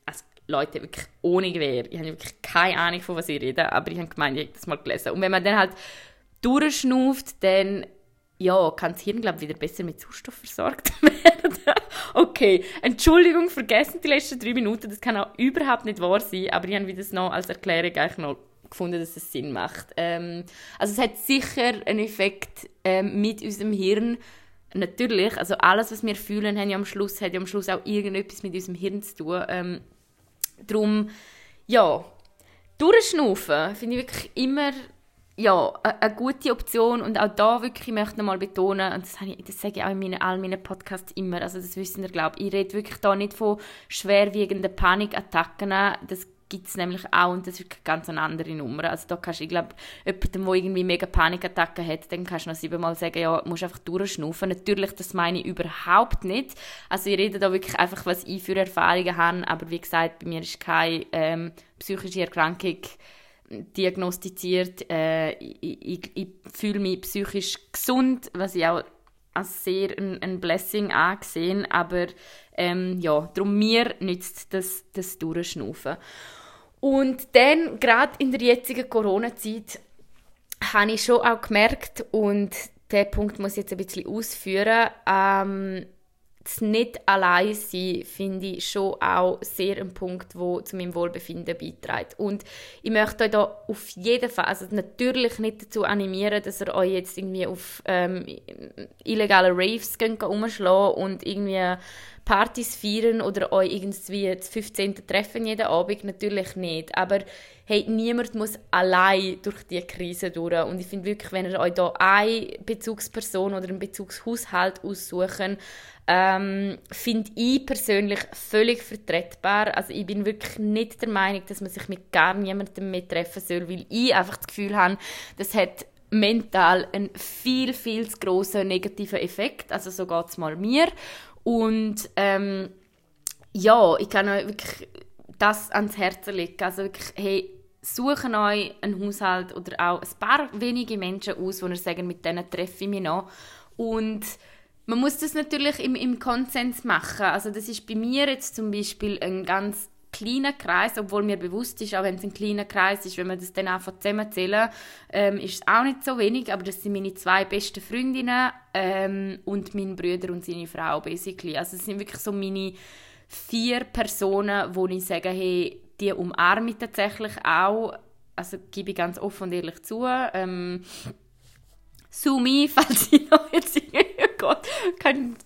also Leute, wirklich ohne Gewehr, ich habe wirklich keine Ahnung, von was ich rede, aber ich habe gemeint, ich habe das mal gelesen. Und wenn man dann halt durchschnauft, dann ja, kann das Hirn, glaube wieder besser mit Sauerstoff versorgt werden. okay, Entschuldigung, vergessen die letzten drei Minuten, das kann auch überhaupt nicht wahr sein, aber ich habe das noch als Erklärung eigentlich noch gefunden, dass es Sinn macht. Ähm, also es hat sicher einen Effekt ähm, mit unserem Hirn, natürlich, also alles, was wir fühlen, haben ja am Schluss, hat ja am Schluss auch irgendetwas mit unserem Hirn zu tun. Ähm, darum, ja, durchschnaufen finde ich wirklich immer ja, eine gute Option und auch da wirklich, ich möchte nochmal betonen, und das, ich, das sage ich auch in meinen, all meinen Podcasts immer, also das wissen ihr, glaube ich, ich rede wirklich da nicht von schwerwiegenden Panikattacken, das gibt es nämlich auch und das ist wirklich ganz andere Nummer. Also da kannst du, ich glaube, jemandem, der irgendwie mega Panikattacken hat, dann kannst du noch siebenmal sagen, ja, musst einfach durchschnaufen. Natürlich, das meine ich überhaupt nicht. Also ich rede da wirklich einfach, was ich für Erfahrungen habe, aber wie gesagt, bei mir ist keine ähm, psychische Erkrankung diagnostiziert. Äh, ich, ich, ich fühle mich psychisch gesund, was ich auch als sehr ein, ein Blessing angesehen, aber ähm, ja, darum mir nützt das, das Durchschnaufen. Und dann, gerade in der jetzigen Corona-Zeit, habe ich schon auch gemerkt, und den Punkt muss ich jetzt ein bisschen ausführen, ähm, das nicht allein sein, finde ich schon auch sehr ein Punkt, wo zu meinem Wohlbefinden beiträgt. Und ich möchte euch da auf jeden Fall, also natürlich nicht dazu animieren, dass ihr euch jetzt irgendwie auf ähm, illegale Raves umschlagen und irgendwie Partys feiern oder euch irgendwie das 15. treffen jeden Abend, natürlich nicht. Aber hey, niemand muss allein durch die Krise durch. Und ich finde wirklich, wenn ihr euch da eine Bezugsperson oder einen Bezugshaushalt aussuchen, ähm, finde ich persönlich völlig vertretbar. Also ich bin wirklich nicht der Meinung, dass man sich mit gar niemandem mehr treffen soll, weil ich einfach das Gefühl habe, das hat mental einen viel, viel zu grossen negativen Effekt. Also so geht es mal mir. Und ähm, ja, ich kann euch wirklich das ans Herz legen. Also wirklich, hey, suchen euch einen Haushalt oder auch ein paar wenige Menschen aus, ihr sagen, mit denen treffe ich mich noch. Und man muss das natürlich im, im Konsens machen. Also das ist bei mir jetzt zum Beispiel ein ganz kleiner Kreis, obwohl mir bewusst ist, auch wenn es ein kleiner Kreis ist, wenn man das dann einfach zusammenzählen, ähm, ist es auch nicht so wenig, aber das sind meine zwei besten Freundinnen ähm, und mein Bruder und seine Frau basically. Also es sind wirklich so meine vier Personen, wo ich sage, hey, die umarme ich tatsächlich auch, also gebe ich ganz offen und ehrlich zu. Ähm, Sumi, falls ich noch jetzt Gott,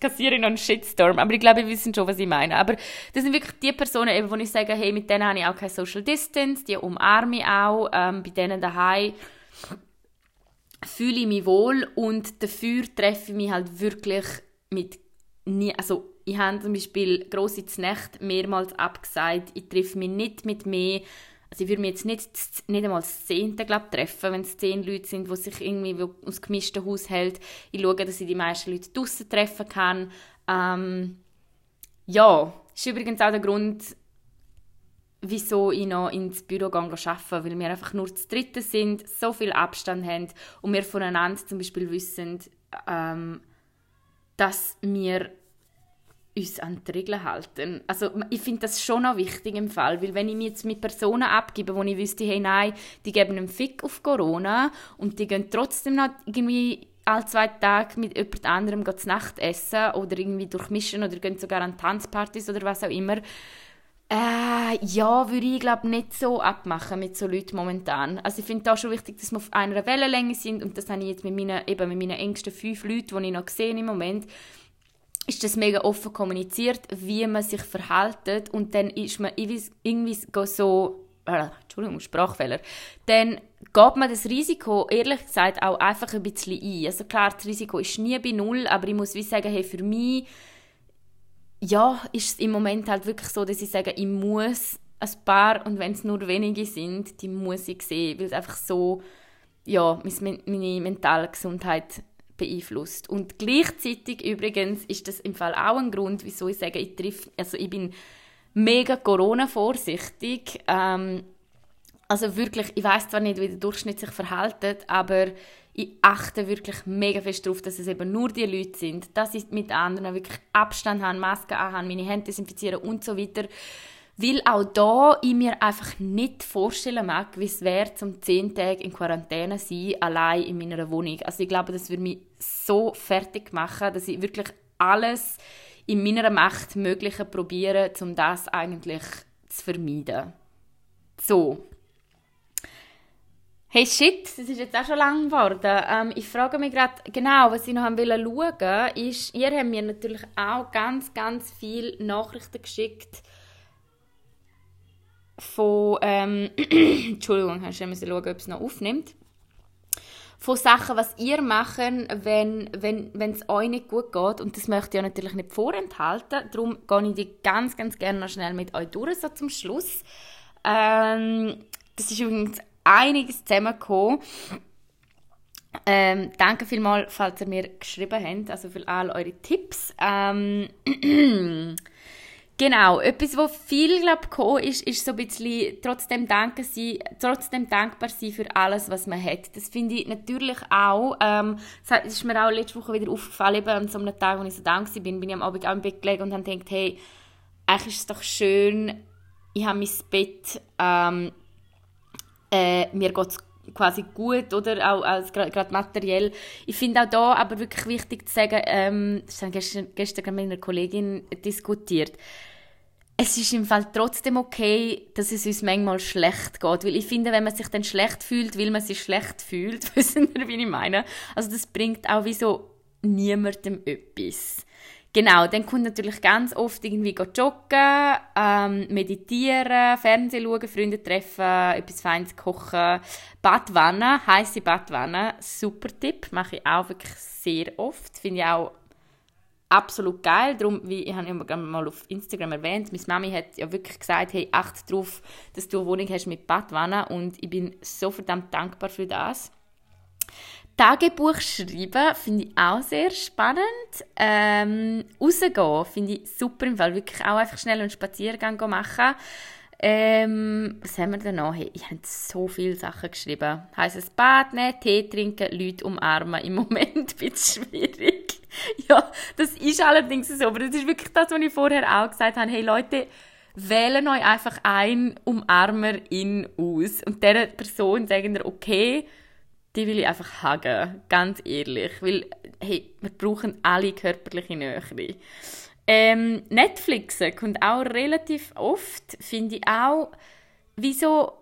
kassiere ich noch einen Shitstorm. Aber ich glaube, wir wissen schon, was ich meine. Aber das sind wirklich die Personen, eben, wo ich sage, hey, mit denen habe ich auch kein Social Distance, die umarme ich auch. Ähm, bei denen daheim fühle ich mich wohl und dafür treffe ich mich halt wirklich mit nie, also ich habe zum Beispiel grosse Nacht mehrmals abgesagt, ich treffe mich nicht mit mehr ich würde mich jetzt nicht, nicht einmal das Zehnte glaub, treffen, wenn es zehn Leute sind, die sich irgendwie aus gemischten Haushalt Ich schaue, dass ich die meisten Leute draußen treffen kann. Ähm, ja, ist übrigens auch der Grund, wieso ich noch ins Büro gehe, arbeite, weil wir einfach nur zu dritten sind, so viel Abstand haben und wir voneinander zum Beispiel wissen, ähm, dass wir uns an die Regeln halten. Also ich finde das schon noch wichtig im Fall, weil wenn ich mich jetzt mit Personen abgebe, wo ich wüsste, hey nein, die geben einen Fick auf Corona und die gehen trotzdem noch irgendwie alle zwei Tage mit jemand anderem zu Nacht essen oder irgendwie durchmischen oder gehen sogar an Tanzpartys oder was auch immer. Äh, ja, würde ich glaube nicht so abmachen mit so Leuten momentan. Also ich finde da schon wichtig, dass wir auf einer Wellenlänge sind und das habe ich jetzt mit meinen, eben mit meinen engsten fünf Leuten, die ich noch sehe im Moment, ist das mega offen kommuniziert, wie man sich verhält und dann ist man irgendwie so, äh, Entschuldigung, Sprachfehler, dann geht man das Risiko, ehrlich gesagt, auch einfach ein bisschen ein. Also klar, das Risiko ist nie bei Null, aber ich muss wie sagen, hey, für mich, ja, ist es im Moment halt wirklich so, dass ich sage, ich muss ein paar, und wenn es nur wenige sind, die muss ich sehen, weil es einfach so, ja, meine mentale Gesundheit beeinflusst. Und gleichzeitig übrigens ist das im Fall auch ein Grund, wieso ich sage, ich, triff, also ich bin mega Corona-vorsichtig. Ähm, also wirklich, ich weiß zwar nicht, wie der Durchschnitt sich verhält, aber ich achte wirklich mega fest darauf, dass es eben nur die Leute sind, dass ich mit anderen wirklich Abstand habe, Masken anhabe, meine Hände desinfizieren und so weiter. Weil auch da ich mir einfach nicht vorstellen mag, wie es wäre, zum zehn Tage in Quarantäne sein, allein in meiner Wohnung. Also ich glaube, das würde mich so fertig machen, dass ich wirklich alles in meiner Macht Mögliche probiere, um das eigentlich zu vermeiden. So. Hey shit, das ist jetzt auch schon lang geworden. Ähm, ich frage mich gerade genau, was ich noch schauen wollte, ist, ihr habt mir natürlich auch ganz, ganz viele Nachrichten geschickt von, ähm, Entschuldigung, hast du schauen, ob es noch aufnimmt, von Sachen, was ihr macht, wenn wenn wenn, es euch nicht gut geht. Und das möchte ich ja natürlich nicht vorenthalten. Darum gehe ich die ganz, ganz gerne noch schnell mit euch durch, so zum Schluss. Ähm, das ist übrigens einiges zusammengekommen. Ähm, danke vielmals, falls ihr mir geschrieben habt, also für all eure Tipps. Ähm, Genau, etwas, was viel glaub, ist, ist so ein bisschen trotzdem, sein, trotzdem dankbar sein für alles, was man hat. Das finde ich natürlich auch, ähm, das ist mir auch letzte Woche wieder aufgefallen, eben an so einem Tag, wo ich so dankbar bin, bin ich am Abend auch im Bett gelegen und habe gedacht, hey, eigentlich ist es doch schön, ich habe mein Bett, ähm, äh, mir geht es quasi gut, oder? Auch als gerade materiell. Ich finde auch da aber wirklich wichtig zu sagen, ähm, das habe gestern, gestern mit einer Kollegin diskutiert, es ist im Fall trotzdem okay, dass es uns manchmal schlecht geht. Weil ich finde, wenn man sich dann schlecht fühlt, weil man sich schlecht fühlt, wissen wir, wie ich meine? Also das bringt auch wie so niemandem etwas. Genau, dann kommt natürlich ganz oft irgendwie joggen, ähm, meditieren, Fernsehen schauen, Freunde treffen, etwas Feines kochen, Badwanne, heiße Badwanne, super Tipp, mache ich auch wirklich sehr oft, finde ich auch absolut geil. Darum, wie ich habe ja mal auf Instagram erwähnt, meine Mami hat ja wirklich gesagt, hey, achte darauf, dass du eine Wohnung hast mit Badwanne und ich bin so verdammt dankbar für das. Tagebuch schreiben finde ich auch sehr spannend. Ähm, rausgehen finde ich super, im Fall wirklich auch einfach schnell einen Spaziergang machen. Ähm, was haben wir denn noch? Hey, ich habe so viele Sachen geschrieben. Heißt es Bad nehmen, Tee trinken, Leute umarmen. Im Moment ein bisschen schwierig. ja, das ist allerdings so. Aber das ist wirklich das, was ich vorher auch gesagt habe. Hey Leute, wählen euch einfach ein Umarmer-In aus. Und dieser Person sagen wir, okay, die will ich einfach hagen. Ganz ehrlich. Weil, hey, wir brauchen alle körperliche Nähe. Ähm, Netflix kommt auch relativ oft, finde ich auch, wieso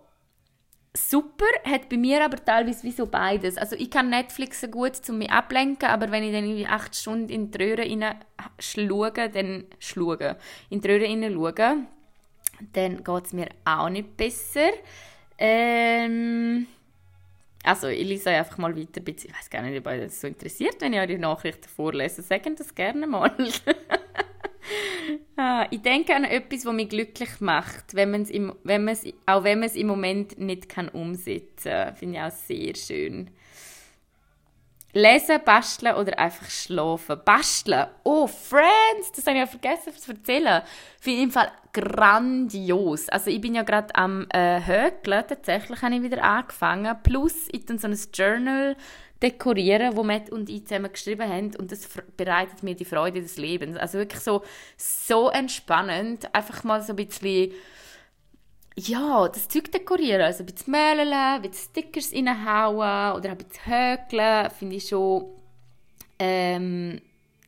super, hat bei mir aber teilweise wieso beides. Also ich kann Netflix gut um mich ablenken, aber wenn ich dann irgendwie acht Stunden in die Röhre schluge, dann schluge, in die Röhre schaue, dann geht es mir auch nicht besser. Ähm, also ich lese einfach mal weiter, ich weiß gar nicht, ob euch das so interessiert, wenn ich eure Nachrichten vorlese, sagen das gerne mal. ah, ich denke an etwas, was mich glücklich macht, wenn man's im, wenn man's, auch wenn man es im Moment nicht kann umsetzen kann. Finde ich auch sehr schön. Lesen, basteln oder einfach schlafen. Basteln. Oh, Friends, das habe ich ja vergessen zu erzählen. Finde ich im Fall grandios. Also ich bin ja gerade am äh, Hökeln, tatsächlich habe ich wieder angefangen. Plus, ich dann so ein Journal dekorieren, wo Matt und ich zusammen geschrieben haben und das bereitet mir die Freude des Lebens. Also wirklich so, so entspannend, einfach mal so ein bisschen ja, das Zeug dekorieren, also ein bisschen malen, ein bisschen Stickers reinhauen oder ein bisschen häkeln, finde ich schon ähm,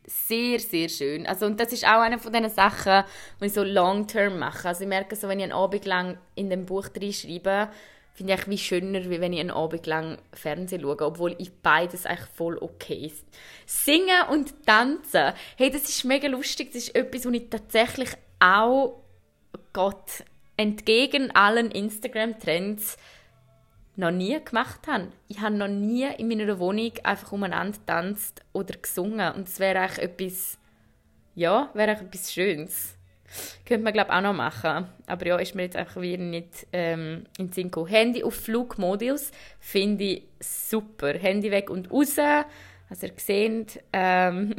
sehr, sehr schön. Also, und das ist auch eine von diesen Sachen, die ich so long-term mache. Also ich merke so, wenn ich einen Abend lang in dem Buch schreibe, finde ich wie schöner, wie wenn ich einen Abend lang Fernsehen schaue, obwohl ich beides eigentlich voll okay ist. Singen und tanzen, hey, das ist mega lustig, das ist etwas, was ich tatsächlich auch, Gott, entgegen allen Instagram-Trends noch nie gemacht habe. Ich habe noch nie in meiner Wohnung einfach umeinander tanzt oder gesungen und es wäre eigentlich etwas, ja, wäre etwas Schönes. Könnte man, glaube ich, auch noch machen. Aber ja, ist mir jetzt einfach wieder nicht ähm, in den Sinn gekommen. Handy auf Flugmodus finde ich super. Handy weg und raus. Also ihr seht, ähm,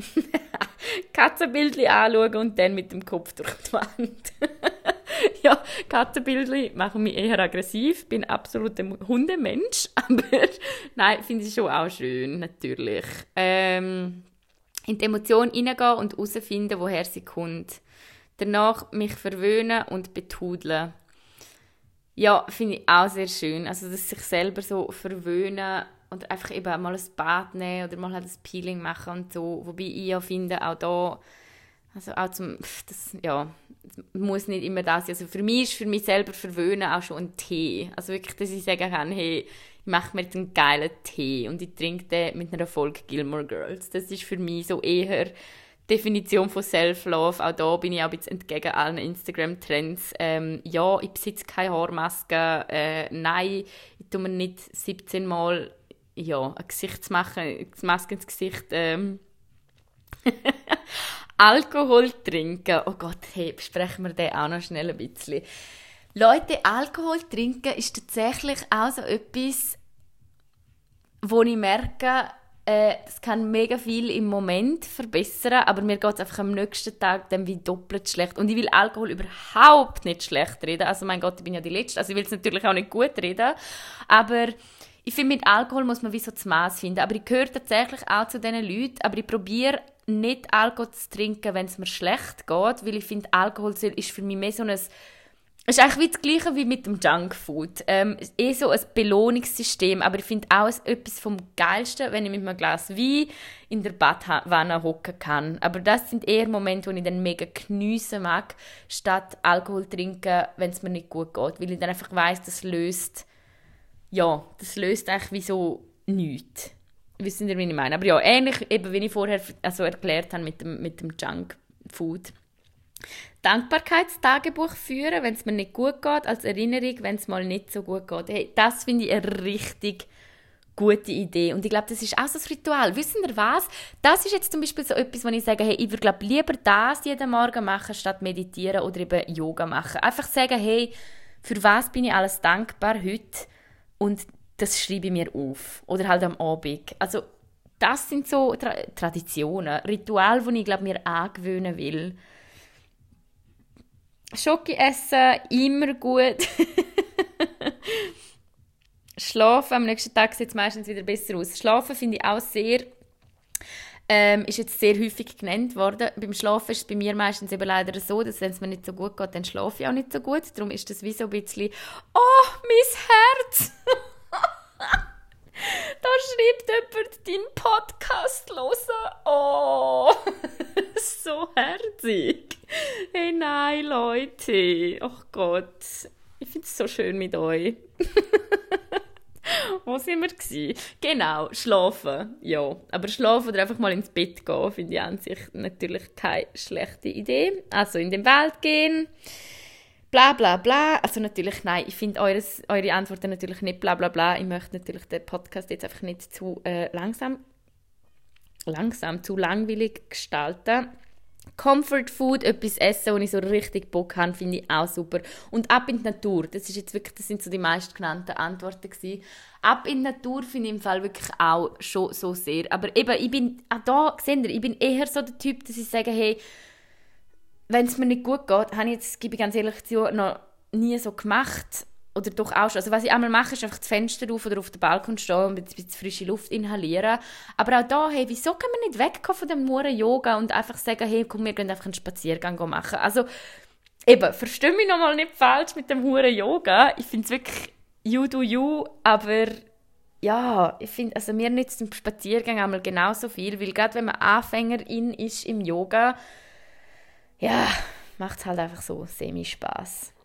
Katzenbildchen anschauen und dann mit dem Kopf durch die Wand. ja, Katzenbildchen machen mich eher aggressiv. Bin absolut ein Hundemensch. Aber nein, finde ich schon auch schön, natürlich. Ähm, in die Emotion hineingehen und herausfinden, woher sie kommt. Danach mich verwöhnen und betudeln. Ja, finde ich auch sehr schön. Also, dass sich selber so verwöhnen und einfach eben mal ein Bad nehmen oder mal halt ein Peeling machen und so. Wobei ich ja finde, auch da, also auch zum, das, ja, muss nicht immer das sein. Also für mich ist für mich selber verwöhnen auch schon ein Tee. Also wirklich, dass ich sagen kann, hey, ich mache mir jetzt einen geilen Tee und ich trinke den mit einer Folge Gilmore Girls. Das ist für mich so eher Definition von Self-Love, auch da bin ich auch ein entgegen allen Instagram-Trends. Ähm, ja, ich besitze keine Haarmaske. Äh, nein, ich tue mir nicht 17 Mal ja, ein Gesichtsmaske Maske ins Gesicht. Ähm. Alkohol trinken. Oh Gott, hey, besprechen wir den auch noch schnell ein bisschen. Leute, Alkohol trinken ist tatsächlich auch so etwas, wo ich merke, äh, kann mega viel im Moment verbessern, aber mir geht es einfach am nächsten Tag dann wie doppelt schlecht. Und ich will Alkohol überhaupt nicht schlecht reden. Also mein Gott, ich bin ja die Letzte. Also ich will es natürlich auch nicht gut reden. Aber ich finde, mit Alkohol muss man wie so das Maß finden. Aber ich gehöre tatsächlich auch zu diesen Leuten. Aber ich probiere nicht Alkohol zu trinken, wenn es mir schlecht geht, weil ich finde, Alkohol ist für mich mehr so ein es ist eigentlich wie das Gleiche wie mit dem Junkfood. Ähm, eh so ein Belohnungssystem, aber ich finde auch etwas vom Geilsten, wenn ich mit einem Glas Wein in der Badwanne hocken kann. Aber das sind eher Momente, wo ich dann mega geniessen mag, statt Alkohol trinken, wenn es mir nicht gut geht. Weil ich dann einfach weiss, das löst, ja, das löst eigentlich wie so nichts. wissen ihr, wie ich meine? Aber ja, ähnlich eben, wie ich vorher also erklärt habe mit dem, mit dem Junk Food. Dankbarkeitstagebuch führen, wenn es mir nicht gut geht, als Erinnerung, wenn es mal nicht so gut geht. Hey, das finde ich eine richtig gute Idee. Und ich glaube, das ist auch so ein Ritual. Wissen ihr was? Das ist jetzt zum Beispiel so etwas, wo ich sage, hey, ich würde glaube lieber das jeden Morgen machen, statt meditieren oder eben Yoga machen. Einfach sagen, hey, für was bin ich alles dankbar heute? Und das schreibe ich mir auf. Oder halt am Abend. Also, das sind so Tra Traditionen, Rituale, die ich glaube mir angewöhnen will. Schoki essen, immer gut. Schlafen, am nächsten Tag sieht es meistens wieder besser aus. Schlafen finde ich auch sehr, ähm, ist jetzt sehr häufig genannt worden. Beim Schlafen ist es bei mir meistens eben leider so, dass wenn es mir nicht so gut geht, dann schlafe ich auch nicht so gut. Darum ist das wie so ein bisschen, oh, mein Herz! da schreibt jemand deinen Podcast hören. Oh, so herzig. Hey, nein, Leute. Ach oh Gott. Ich finde es so schön mit euch. Wo sind wir gewesen? Genau, schlafen. Ja, aber schlafen oder einfach mal ins Bett gehen, finde ich an sich natürlich keine schlechte Idee. Also in den Wald gehen, bla bla bla. Also natürlich, nein, ich finde eure Antworten natürlich nicht bla bla bla. Ich möchte natürlich den Podcast jetzt einfach nicht zu äh, langsam, langsam, zu langweilig gestalten. Comfort Food, etwas essen, wo ich so richtig Bock habe, finde ich auch super. Und ab in die Natur, das ist jetzt wirklich, das sind so die meistgenannten Antworten gewesen. Ab in die Natur finde ich im Fall wirklich auch schon so sehr. Aber eben, ich bin, auch da, seht ihr, ich bin eher so der Typ, dass ich sage, hey, wenn es mir nicht gut geht, habe ich jetzt, gebe ich ganz ehrlich zu, noch nie so gemacht oder doch auch schon. Also was ich einmal mache, ist einfach das Fenster auf oder auf den Balkon stehen und ein bisschen frische Luft inhalieren. Aber auch da, hey, wieso kann man nicht wegkommen von dem Muren Yoga und einfach sagen, hey, komm, wir gehen einfach einen Spaziergang machen. Also eben, verstehe mich nochmal nicht falsch mit dem Huren Yoga. Ich finde es wirklich you do you, aber ja, ich finde, also mir nützt ein Spaziergang einmal genauso viel, weil gerade wenn man Anfängerin ist im Yoga, ja, macht es halt einfach so semi-Spaß.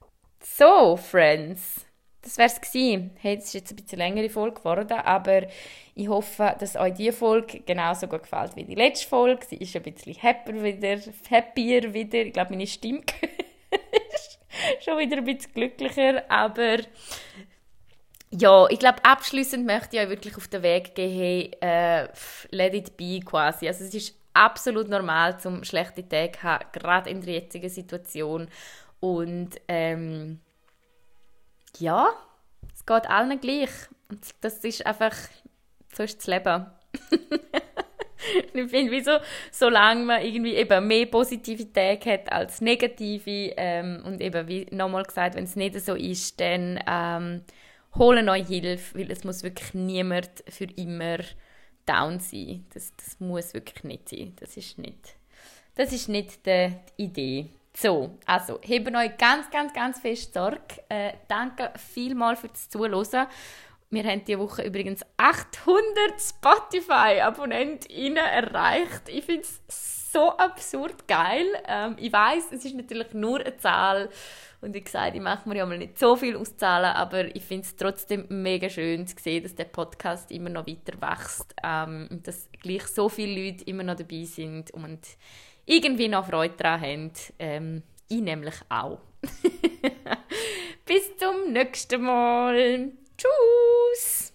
So, Friends, das wär's gewesen. Hey, das ist jetzt ein bisschen längere Folge geworden, aber ich hoffe, dass euch diese Folge genauso gut gefällt wie die letzte Folge. Sie ist ein bisschen happier wieder, happier wieder. Ich glaube, meine Stimme ist schon wieder ein bisschen glücklicher, aber ja, ich glaube, abschließend möchte ich euch wirklich auf den Weg gehen, hey, äh, let it be quasi. Also es ist absolut normal, zum schlechte Tag zu haben, gerade in der jetzigen Situation. Und ähm, ja, es geht allen gleich. Und das ist einfach, so ist das Leben. ich finde, wieso, solange man irgendwie eben mehr Positivität hat als negative ähm, und eben, wie nochmal gesagt, wenn es nicht so ist, dann ähm, holen euch Hilfe, weil es muss wirklich niemand für immer down sein. Das, das muss wirklich nicht sein. Das ist nicht, das ist nicht die Idee. So, also, heben euch ganz, ganz, ganz fest Sorge. Äh, danke vielmals fürs Zuhören. Wir haben diese Woche übrigens 800 Spotify-AbonnentInnen erreicht. Ich finde es so absurd geil. Ähm, ich weiß, es ist natürlich nur eine Zahl. Und wie gesagt, ich mache mir ja mal nicht so viel auszahlen, aber ich finde es trotzdem mega schön zu sehen, dass der Podcast immer noch weiter wächst ähm, und dass gleich so viele Leute immer noch dabei sind und irgendwie noch Freude daran haben. Ähm, ich nämlich auch. Bis zum nächsten Mal. Tschüss.